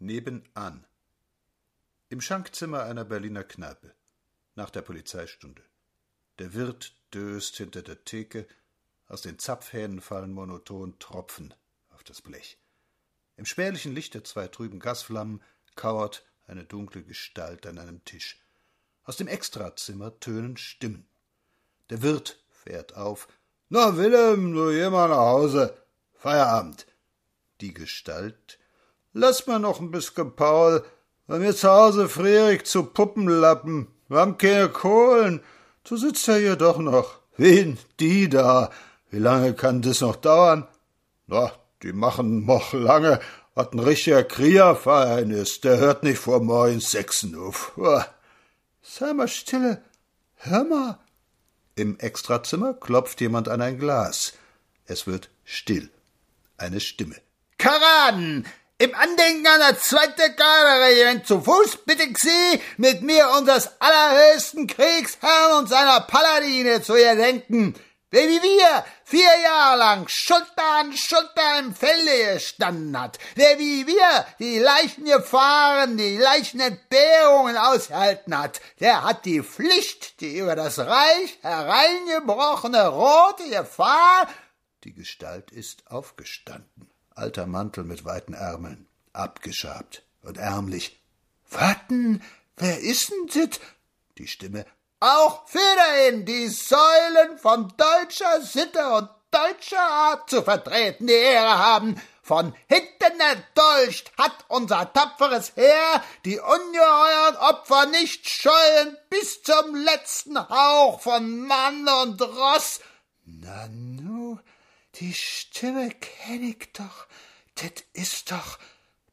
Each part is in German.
Nebenan. Im Schankzimmer einer Berliner Kneipe. Nach der Polizeistunde. Der Wirt döst hinter der Theke, aus den Zapfhähnen fallen monoton Tropfen auf das Blech. Im spärlichen Licht der zwei trüben Gasflammen kauert eine dunkle Gestalt an einem Tisch. Aus dem Extrazimmer tönen Stimmen. Der Wirt fährt auf. Na, Willem, du geh mal nach Hause. Feierabend. Die Gestalt. Lass mal noch ein bisschen Paul. Bei mir zu Hause friere ich zu Puppenlappen. Wir haben keine Kohlen. Du sitzt ja hier doch noch. Wen? Die da. Wie lange kann das noch dauern? Na, die machen noch lange. Was ein richtiger Kriegerverein ist, der hört nicht vor morgens sechsen auf. Sei mal stille. Hör mal. Im Extrazimmer klopft jemand an ein Glas. Es wird still. Eine Stimme. Karaden! Im Andenken an das zweite Garderegiment zu Fuß bitte ich Sie, mit mir unseres allerhöchsten Kriegsherrn und seiner Paladine zu gedenken. Wer wie wir vier Jahre lang Schulter an Schulter im Felde gestanden hat, wer wie wir die Leichengefahren, die Leichenentbehrungen ausgehalten hat, der hat die Pflicht, die über das Reich hereingebrochene rote Gefahr. Die Gestalt ist aufgestanden. Alter Mantel mit weiten Ärmeln, abgeschabt und ärmlich. Warten, wer ist denn dit? Die Stimme auch Federhin die Säulen von deutscher Sitte und deutscher Art zu vertreten die Ehre haben. Von hinten erdolcht hat unser tapferes Heer die ungeheuren Opfer nicht scheuen bis zum letzten Hauch von Mann und Ross. Nanu, die Stimme kenn ich doch. Det ist doch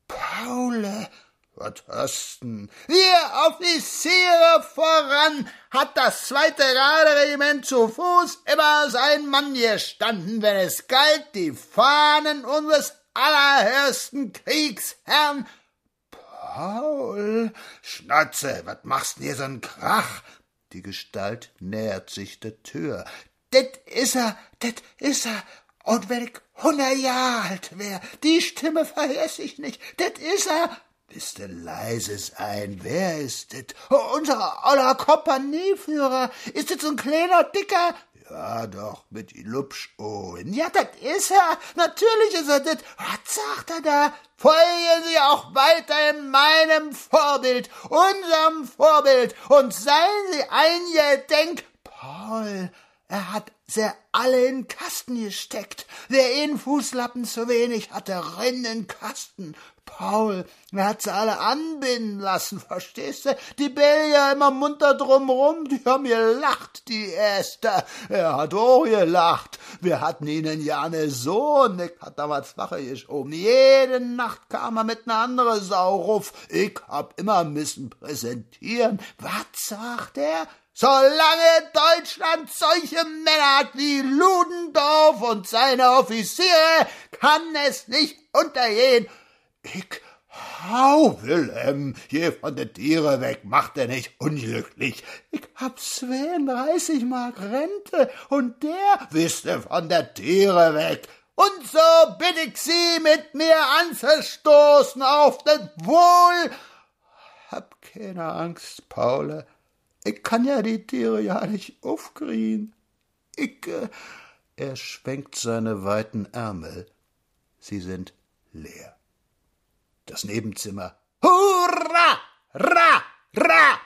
Paule. Was hast denn? Wir Offiziere voran hat das zweite Garderegiment zu Fuß immer sein Mann gestanden, wenn es galt, die Fahnen unseres allerhöchsten Kriegsherrn. Paul, Schnatze, was machst denn hier so n Krach? Die Gestalt nähert sich der Tür. Det is er, det is er. Und wenn ich hundert Jahre alt wär, die Stimme vergess ich nicht. Det is er. Bist du leise sein? Wer ist das? Oh, unser aller Kompanieführer. Ist das so ein kleiner Dicker? Ja, doch, mit Lupschohren. Ja, das ist er. Natürlich ist er das. Was sagt er da? Folgen Sie auch weiter in meinem Vorbild, unserem Vorbild, und seien Sie eingedenk. Paul, er hat sie alle in Kasten gesteckt. Wer in Fußlappen zu wenig hatte, renn in Kasten. Paul, er hat sie alle anbinden lassen, verstehst du? Die Belgier immer munter drumrum, die haben gelacht, die Äster. Er hat auch gelacht. Wir hatten ihnen ja ne Sohn, ich hat damals Wache geschoben. Jede Nacht kam er mit ner andere Sau ruf. Ich hab immer müssen präsentieren. Was sagt er? Solange Deutschland solche Männer hat wie Ludendorff und seine Offiziere, kann es nicht untergehen. Ich hau, Wilhelm, geh von der Tiere weg, mach dir nicht unglücklich. Ich hab 32 Mark Rente und der wüsste von der Tiere weg. Und so bitt ich Sie, mit mir anzustoßen auf den Wohl. Hab keine Angst, Paule. Ich kann ja die Tiere ja nicht aufkriegen. Ich. Äh, er schwenkt seine weiten Ärmel. Sie sind leer. Das Nebenzimmer. Hurra! Ra! Ra!